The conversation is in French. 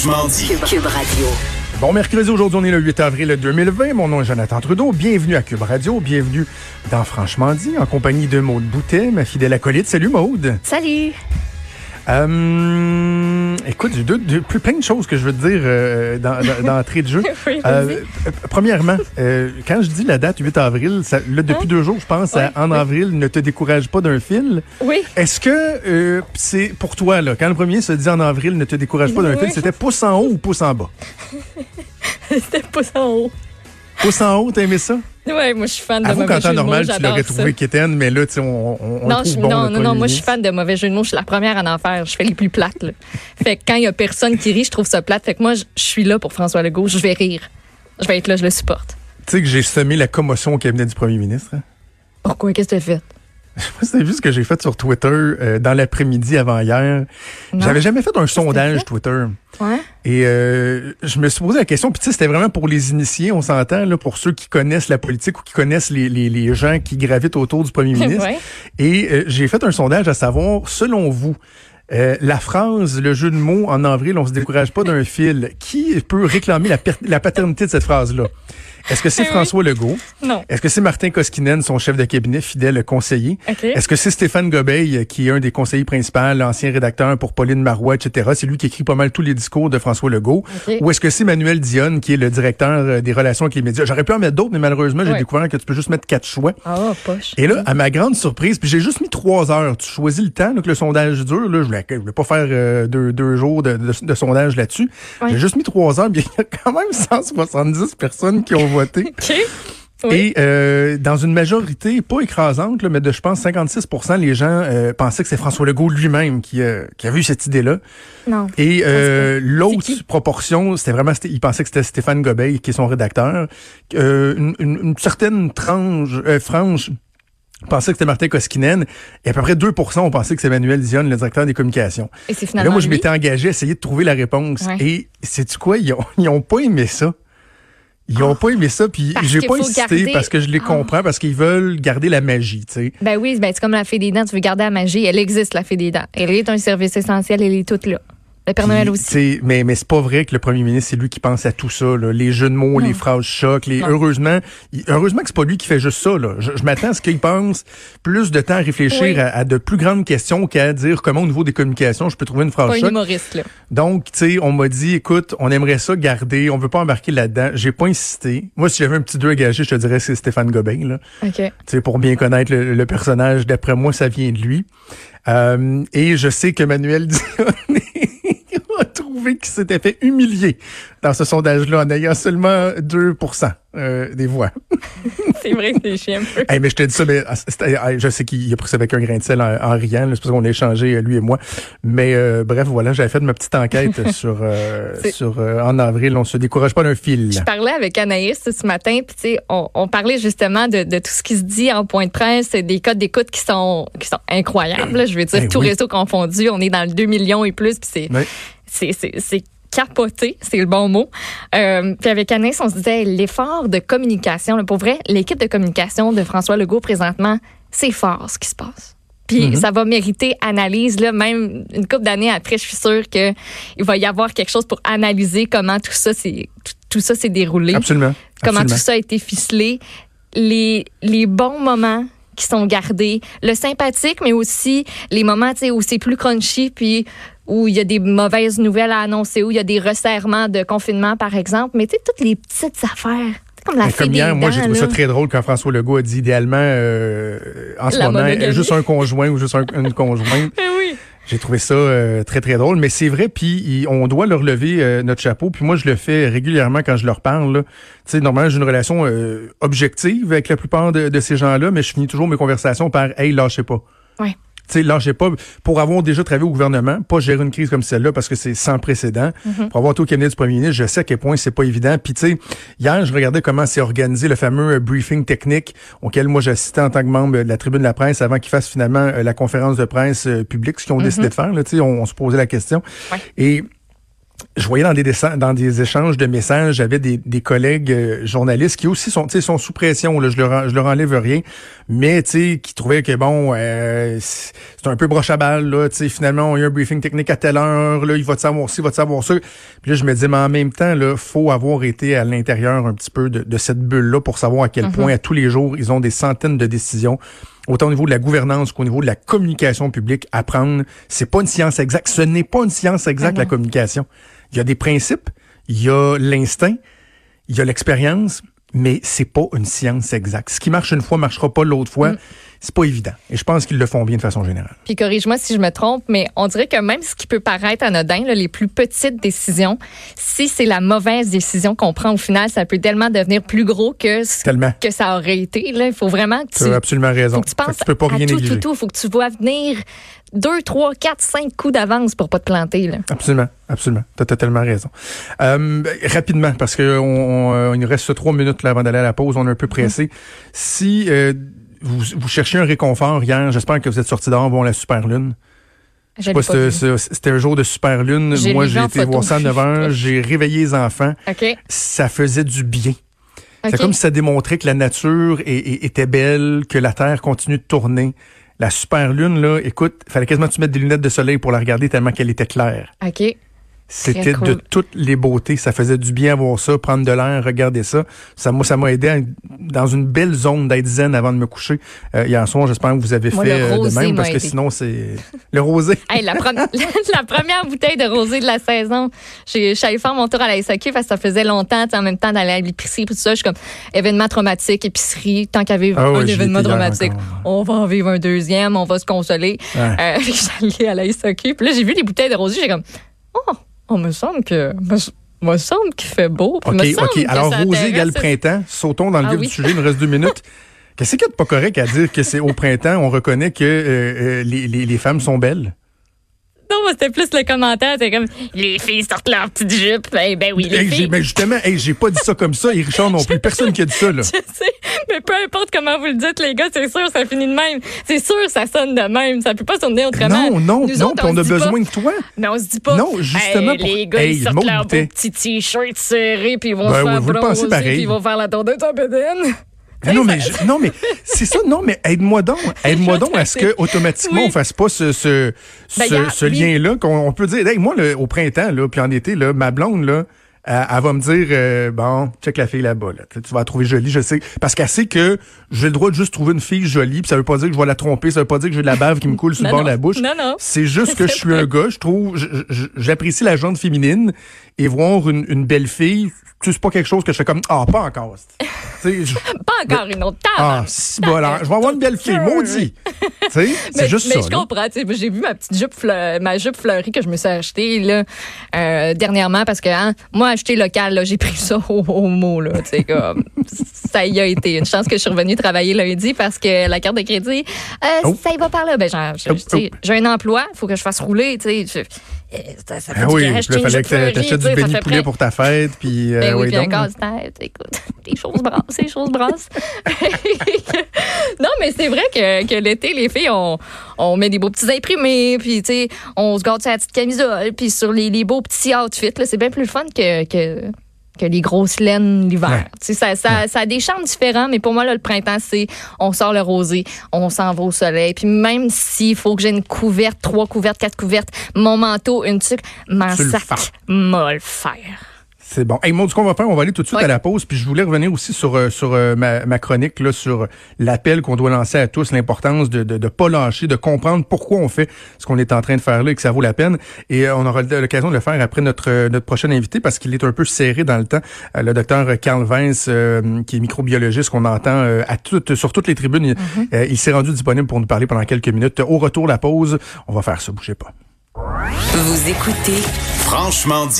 Franchement dit. Cube Radio. Bon mercredi, aujourd'hui on est le 8 avril 2020. Mon nom est Jonathan Trudeau. Bienvenue à Cube Radio. Bienvenue dans Franchement dit, en compagnie de Maude Boutet, ma fidèle acolyte. Salut Maude. Salut. Euh, écoute, j'ai deux, plein de choses que je veux te dire euh, dans, dans, d'entrée de jeu. Oui, Euh, premièrement, quand je dis la date 8 avril, ça, là, depuis Hein? deux jours, je pense à en oui. avril, ne te décourage pas d'un fil. Oui. Est-ce que c'est pour toi, là, quand le premier se dit en avril, ne te décourage pas d'un Oui. fil, c'était pouce en haut ou pouce en bas? C'était pas en haut. Pouce en haut, t'as aimé ça? Ouais, moi je suis fan de Avoue mauvais jeux temps de mots, normal, tu l'aurais trouvé quétaine, mais là, tu sais, on, on, on Non, le je, bon, non, non, non, moi je suis fan de mauvais jeux de mots. Je suis la première à en faire. Je fais les plus plates. Là. Fait que quand il y a personne qui rit, je trouve ça plate. Fait que moi, je suis là pour François Legault. Je vais rire. Je vais être là, je le supporte. Tu sais que j'ai semé la commotion au cabinet du premier ministre. hein? Pourquoi? Qu'est-ce que tu as fait? Je sais pas si t'as vu ce que j'ai fait sur Twitter euh, dans l'après-midi avant hier. J'avais jamais fait un sondage fait? Twitter. Ouais? Et euh, je me suis posé la question, puis tu sais, c'était vraiment pour les initiés, on s'entend, là, pour ceux qui connaissent la politique ou qui connaissent les, les, les gens qui gravitent autour du premier ministre. Ouais. Et euh, j'ai fait un sondage à savoir, selon vous, euh, la phrase, le jeu de mots en avril, on se décourage pas d'un fil, qui peut réclamer la paternité de cette phrase-là? Est-ce que c'est Oui. François Legault? Non. Est-ce que c'est Martin Koskinen, son chef de cabinet, fidèle conseiller? OK. Est-ce que c'est Stéphane Gobeil, euh, qui est un des conseillers principaux, l'ancien rédacteur pour Pauline Marois, etc.? C'est lui qui écrit pas mal tous les discours de François Legault. OK. Ou est-ce que c'est Manuel Dionne, qui est le directeur euh, des relations avec les médias? J'aurais pu en mettre d'autres, mais malheureusement, j'ai Ouais. découvert que tu peux juste mettre quatre choix. Ah, poche. Et là, à ma grande surprise, puis j'ai juste mis trois heures. Tu choisis le temps que le sondage dure. Là, je voulais, je voulais pas faire euh, deux, deux jours de, de- de sondage là-dessus. Ouais. J'ai juste mis trois heures. Puis il y a quand même 170 personnes qui ont Oui. Et euh, dans une majorité, pas écrasante, là, mais de, je pense, 56% les gens euh, pensaient que c'est François Legault lui-même qui, euh, qui avait eu cette idée-là. Non. Et euh, l'autre C'est proportion, c'était vraiment, Sté- il pensait que c'était Stéphane Gobeil, qui est son rédacteur. Une, une- une certaine tranche, frange pensait que c'était Martin Koskinen. Et à peu près 2% ont pensé que c'est Emmanuel Dionne, le directeur des communications. Et c'est Et finalement. là, moi, je m'étais engagé à essayer de trouver la réponse. Ouais. Et sais-tu quoi? Ils ont, ils ont pas aimé ça. Ils ont pas aimé ça, puis j'ai pas insisté garder- parce que je les Ah. comprends, parce qu'ils veulent garder la magie, tu sais. Ben oui, ben c'est comme la fée des dents. Tu veux garder la magie. Elle existe, la fée des dents. Elle est un service essentiel. Elle est toute là. Le Père Noël aussi. Mais, mais c'est pas vrai que le premier ministre, c'est lui qui pense à tout ça, là. les jeux de mots, Non. les phrases chocs. Les... Non. Heureusement, il- heureusement que c'est pas lui qui fait juste ça. Là. Je, je m'attends à ce qu'il pense plus de temps à réfléchir Oui. à, à de plus grandes questions qu'à dire comment au niveau des communications je peux trouver une phrase Pas un choc. humoriste, là. Donc, tu sais, on m'a dit, écoute, on aimerait ça garder, on veut pas embarquer là-dedans. J'ai pas insisté. Moi, si j'avais un petit deux à gager, je te dirais que c'est Stéphane Gobin, là. OK. Tu sais, pour bien connaître le, le personnage, d'après moi, ça vient de lui. Euh, et je sais que Manuel Dionne a trouvé qu'il s'était fait humilier dans ce sondage-là en ayant seulement 2 euh, des voix. C'est vrai que c'est chiant un peu. Hey, mais je te dis ça, mais ah, je sais qu'il a pris ça avec un grain de sel en, en riant. C'est parce qu'on a échangé, euh, lui et moi. Mais euh, bref, voilà, j'avais fait ma petite enquête sur, euh, sur en avril. On se décourage pas d'un fil. Je parlais avec Anaïs ce matin, puis tu sais, on, on parlait justement de, de tout ce qui se dit en point de presse, des codes d'écoute qui sont qui sont incroyables. là. Je veux dire, Ben tout oui. réseau confondu, on est dans le 2 millions et plus, puis c'est Oui. C'est c'est c'est capoté, c'est le bon mot. Euh, puis avec Anaïs, on se disait l'effort de communication. là, pour vrai, l'équipe de communication de François Legault présentement, c'est fort ce qui se passe. Puis Mhm. ça va mériter analyse là, même une couple d'années après, je suis sûre que il va y avoir quelque chose pour analyser comment tout ça s'est tout, tout ça s'est déroulé Absolument. comment Absolument. tout ça a été ficelé, les, les bons moments qui sont gardés, le sympathique, mais aussi les moments où c'est plus crunchy, puis où il y a des mauvaises nouvelles à annoncer, où il y a des resserrements de confinement, par exemple. Mais tu sais, toutes les petites affaires. Comme la comme hier, moi, j'ai trouvé ça très drôle quand François Legault a dit idéalement, euh, en ce La moment, monogamie. juste un conjoint ou juste un- une conjointe. Eh oui. J'ai trouvé ça euh, très, très drôle. Mais c'est vrai, puis on doit leur lever euh, notre chapeau. Puis moi, je le fais régulièrement quand je leur parle. Tu sais, normalement, j'ai une relation euh, objective avec la plupart de, de ces gens-là, mais je finis toujours mes conversations par « Hey, lâchez pas ». Ouais. Sais, lâchez pas. Pour avoir déjà travaillé au gouvernement, pas gérer une crise comme celle-là parce que c'est sans précédent. Pour avoir été au cabinet du premier ministre, je sais à quel point c'est pas évident. Puis tu sais, hier, je regardais comment c'est organisé le fameux euh, briefing technique auquel moi j'assistais en tant que membre de la tribune de la presse avant qu'ils fassent finalement euh, la conférence de presse euh, publique, ce qu'ils ont décidé de faire. Là, on, on se posait la question. Ouais. Et je voyais dans des, dans des échanges de messages, j'avais des, des collègues euh, journalistes qui aussi sont, sont sous pression. Là, je leur, je leur enlève rien, mais qui trouvaient que bon, euh, c'est un peu broche à balle. Là, finalement, on a eu un briefing technique à telle heure. Là, il va te savoir ci, il va te savoir ça. Puis là, je me dis, mais en même temps, là, faut avoir été à l'intérieur un petit peu de, de cette bulle-là pour savoir à quel mm-hmm. point à tous les jours ils ont des centaines de décisions autant au niveau de la gouvernance qu'au niveau de la communication publique, à prendre. C'est pas une science exacte. Ce n'est pas une science exacte, ah la communication. Il y a des principes, il y a l'instinct, il y a l'expérience, mais c'est pas une science exacte. Ce qui marche une fois marchera pas l'autre fois. Mm. C'est pas évident. Et je pense qu'ils le font bien de façon générale. Puis corrige-moi si je me trompe, mais on dirait que même ce qui peut paraître anodin, les plus petites décisions, si c'est la mauvaise décision qu'on prend au final, ça peut tellement devenir plus gros que ce que ça aurait été. Il faut vraiment que tu. as absolument raison. Faut que tu penses peux pas rien à tout, tout, tout. Faut que tu vois venir deux, trois, quatre, cinq coups d'avance pour pas te planter. Là. Absolument, absolument. Tu as totalement raison. Euh, rapidement, parce qu'il on, nous reste trois minutes là, avant d'aller à la pause, on est un peu pressé. Mm-hmm. Si euh, vous, vous cherchez un réconfort hier, j'espère que vous êtes sorti dehors bon la super lune. Je c'était un jour de super lune. Moi, j'ai été voir ça à 9 heures. J'ai réveillé les enfants. Ça faisait du bien. C'est comme si ça démontrait que la nature était belle, que la Terre continue de tourner. La super lune, là, écoute, fallait quasiment que tu mettes des lunettes de soleil pour la regarder tellement qu'elle était claire. OK. C'était de toutes les beautés. Ça faisait du bien voir ça, prendre de l'air, regarder ça. Ça moi, ça m'a aidé dans une belle zone d'être zen avant de me coucher. Euh, hier soir, j'espère que vous avez fait euh, de même parce que sinon c'est le rosé. hey, la, la, première bouteille de rosé de la saison. J'ai allée faire mon tour à la SAQ parce que ça faisait longtemps, en même temps d'aller à l'épicerie tout ça. Je suis comme événement traumatique, épicerie. Tant qu'il y avait ah un événement traumatique, on va en vivre un deuxième, on va se consoler. Ouais. Euh, J'allais à la SAQ. Puis là, j'ai vu les bouteilles de rosé, j'ai comme oh on me semble que. Me, semble qu'il fait beau. OK, OK. Alors, rosé égale printemps. Sautons dans le ah vif du sujet. Il nous reste deux minutes. Qu'est-ce qu'il y a de pas correct à dire que c'est au printemps, on reconnaît que euh, euh, les, les, les femmes sont belles? Non, c'était plus le commentaire. C'est comme les filles sortent leur petite jupe. Ben, ben oui, les filles. Mais justement, j'ai pas dit ça comme ça. Et Richard non plus. Personne qui a dit ça, là. Je sais. Mais peu importe comment vous le dites, les gars, c'est sûr, ça finit de même. C'est sûr, ça sonne de même. Ça peut pas sonner autrement. Non, non, non. on, a besoin de toi. Mais on se dit pas. Non, justement. Les gars, ils sortent leur petit t-shirt serré, puis ils vont ben se faire bronzer, puis ils vont faire la tour de Tobedin non, mais non, mais c'est ça. Non, mais aide-moi donc. Aide-moi donc à ce que automatiquement on fasse pas ce ce, ben, ce, lien-là qu'on peut dire. Hey, moi, le, au printemps, là, puis en été, là, ma blonde, là, elle, va me dire euh, bon, check la fille là-bas. Là. Tu vas la trouver jolie, je sais. Parce qu'elle sait que j'ai le droit de juste trouver une fille jolie, puis ça veut pas dire que je vais la tromper, ça veut pas dire que j'ai de la bave qui me coule sur le bord de la bouche. Non, non. C'est juste que je suis un gars, je trouve, j'apprécie la jante féminine et voir une, une belle fille, c'est pas quelque chose que je fais comme ah pas encore. Pas encore une autre table. Ah, si bon, alors, je vais avoir une belle fille, maudit. c'est juste mais ça. Mais je comprends. J'ai vu ma petite jupe, ma jupe fleurie que je me suis achetée là, euh, dernièrement parce que hein, moi, acheter local, j'ai pris ça au, mot. Là, comme, ça y a été. Une chance que je suis revenue travailler lundi parce que la carte de crédit, euh, oh. ça y va par là. Ben, oh, oh. j'ai un emploi, il faut que je fasse rouler. Ça, ça ah oui, il fallait que tu achètes du béni poulet pour ta fête. Puis, euh, ben oui, puis un casse-tête. Écoute, les choses brassent, les choses brassent. non, mais c'est vrai que, que l'été, les filles, on, on met des beaux petits imprimés, puis tu sais, on se garde sur la petite camisole, puis sur les, les beaux petits outfits. C'est bien plus fun que, que que les grosses laines l'hiver. Ça, ça, ça a des charmes différents, mais pour moi, là, le printemps, c'est on sort le rosé, on s'en va au soleil. Puis même s'il faut que j'ai une couverte, trois couvertes, quatre couvertes, mon manteau, une tuque, mon sac, m'a le faire. C'est bon. Hey, Maud, ce qu'on va faire, on va aller tout de suite à la pause. Puis je voulais revenir aussi sur euh, sur euh, ma, ma, chronique là, sur l'appel qu'on doit lancer à tous, l'importance de, de de pas lâcher, de comprendre pourquoi on fait ce qu'on est en train de faire là et que ça vaut la peine. Et euh, on aura l'occasion de le faire après notre notre prochain invité parce qu'il est un peu serré dans le temps. le docteur Carl Vince, qui est microbiologiste, qu'on entend à toutes sur toutes les tribunes. Mm-hmm. il s'est rendu disponible pour nous parler pendant quelques minutes. Au retour la pause, on va faire ça. Bougez pas. Vous écoutez Franchement dit.